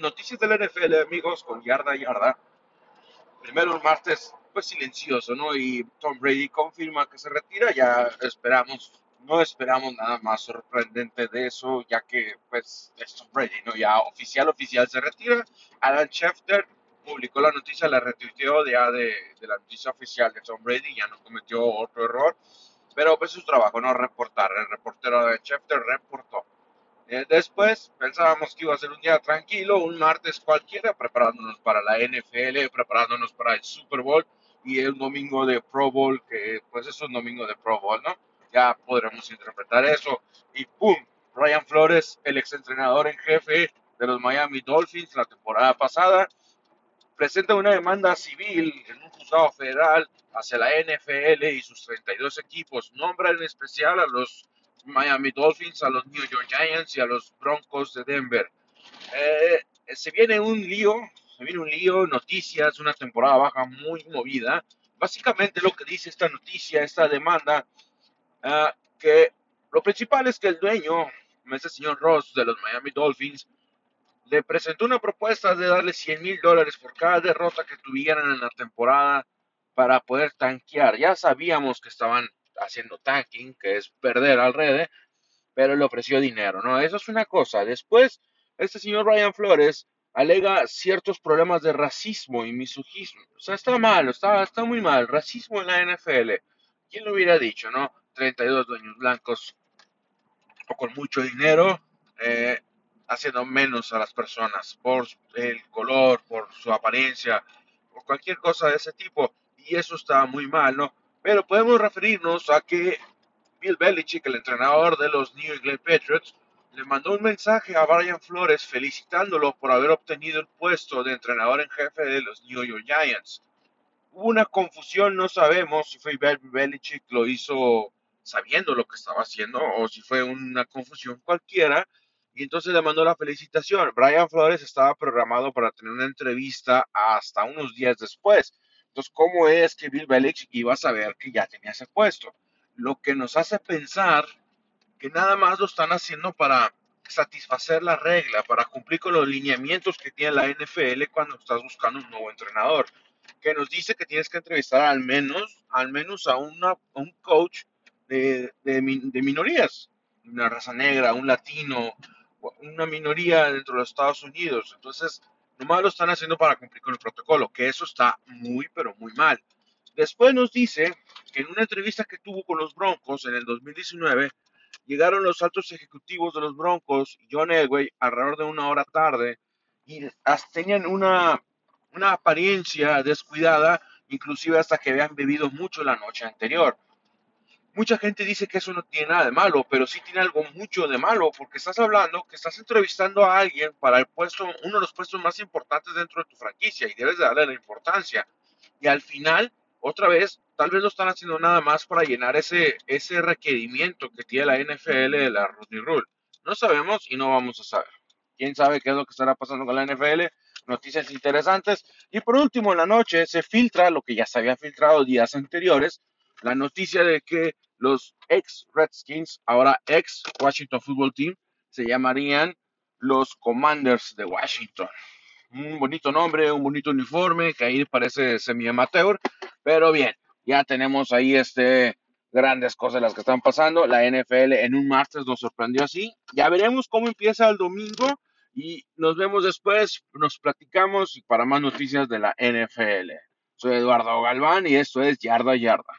Noticias del NFL, amigos, con yarda yarda. Primero un martes, pues silencioso, ¿no? Y Tom Brady confirma que se retira. Ya esperamos, no esperamos nada más sorprendente de eso, ya que, pues, es Tom Brady, ¿no? Ya oficial, oficial se retira. Alan Schefter publicó la noticia, la retuiteó ya de, de la noticia oficial de Tom Brady, ya no cometió otro error. Pero pues su trabajo, ¿no? Reportar. El reportero de Schefter reportó. Eh, después pensábamos que iba a ser un día tranquilo, un martes cualquiera, preparándonos para la NFL, preparándonos para el Super Bowl y el domingo de Pro Bowl, que pues es un domingo de Pro Bowl, ¿no? Ya podremos interpretar eso. Y ¡pum! Ryan Flores, el exentrenador en jefe de los Miami Dolphins la temporada pasada, presenta una demanda civil en un juzgado federal hacia la NFL y sus 32 equipos. Nombra en especial a los Miami Dolphins, a los New York Giants y a los Broncos de Denver. Eh, se viene un lío, se viene un lío, noticias, una temporada baja muy movida. Básicamente lo que dice esta noticia, esta demanda, uh, que lo principal es que el dueño, este señor Ross de los Miami Dolphins, le presentó una propuesta de darle 100 mil dólares por cada derrota que tuvieran en la temporada para poder tanquear. Ya sabíamos que estaban haciendo tanking, que es perder al red, pero le ofreció dinero, ¿no? Eso es una cosa. Después, este señor Ryan Flores alega ciertos problemas de racismo y misogismo. O sea, está mal, está, está muy mal. Racismo en la NFL. ¿Quién lo hubiera dicho, no? 32 dueños blancos o con mucho dinero eh, haciendo menos a las personas por el color, por su apariencia o cualquier cosa de ese tipo. Y eso está muy mal, ¿no? Pero podemos referirnos a que Bill Belichick, el entrenador de los New England Patriots, le mandó un mensaje a Brian Flores felicitándolo por haber obtenido el puesto de entrenador en jefe de los New York Giants. Hubo una confusión, no sabemos si fue Bill Belichick lo hizo sabiendo lo que estaba haciendo o si fue una confusión cualquiera. Y entonces le mandó la felicitación. Brian Flores estaba programado para tener una entrevista hasta unos días después entonces, ¿cómo es que Bill Belichick iba a saber que ya tenía ese puesto? Lo que nos hace pensar que nada más lo están haciendo para satisfacer la regla, para cumplir con los lineamientos que tiene la NFL cuando estás buscando un nuevo entrenador, que nos dice que tienes que entrevistar al menos, al menos a, un coach de, de, de minorías, una raza negra, un latino, una minoría dentro de los Estados Unidos. Entonces, Nomás lo están haciendo para cumplir con el protocolo, que eso está muy, pero muy mal. Después nos dice que en una entrevista que tuvo con los Broncos en el 2019, llegaron los altos ejecutivos de los Broncos, John Elway, alrededor de una hora tarde, y tenían una, una apariencia descuidada, inclusive hasta que habían bebido mucho la noche anterior. Mucha gente dice que eso no tiene nada de malo, pero sí tiene algo mucho de malo, porque estás hablando que estás entrevistando a alguien para el puesto, uno de los puestos más importantes dentro de tu franquicia y debes de darle la importancia. Y al final, otra vez, tal vez no están haciendo nada más para llenar ese, ese requerimiento que tiene la NFL de la Rodney Rule. No sabemos y no vamos a saber. ¿Quién sabe qué es lo que estará pasando con la NFL? Noticias interesantes. Y por último, en la noche se filtra lo que ya se había filtrado días anteriores, la noticia de que los ex Redskins, ahora ex Washington Football Team, se llamarían los Commanders de Washington. Un bonito nombre, un bonito uniforme, que ahí parece semi-amateur, pero bien, ya tenemos ahí este grandes cosas las que están pasando. La NFL en un martes nos sorprendió así. Ya veremos cómo empieza el domingo y nos vemos después, nos platicamos para más noticias de la NFL. Soy Eduardo Galván y esto es Yarda Yarda.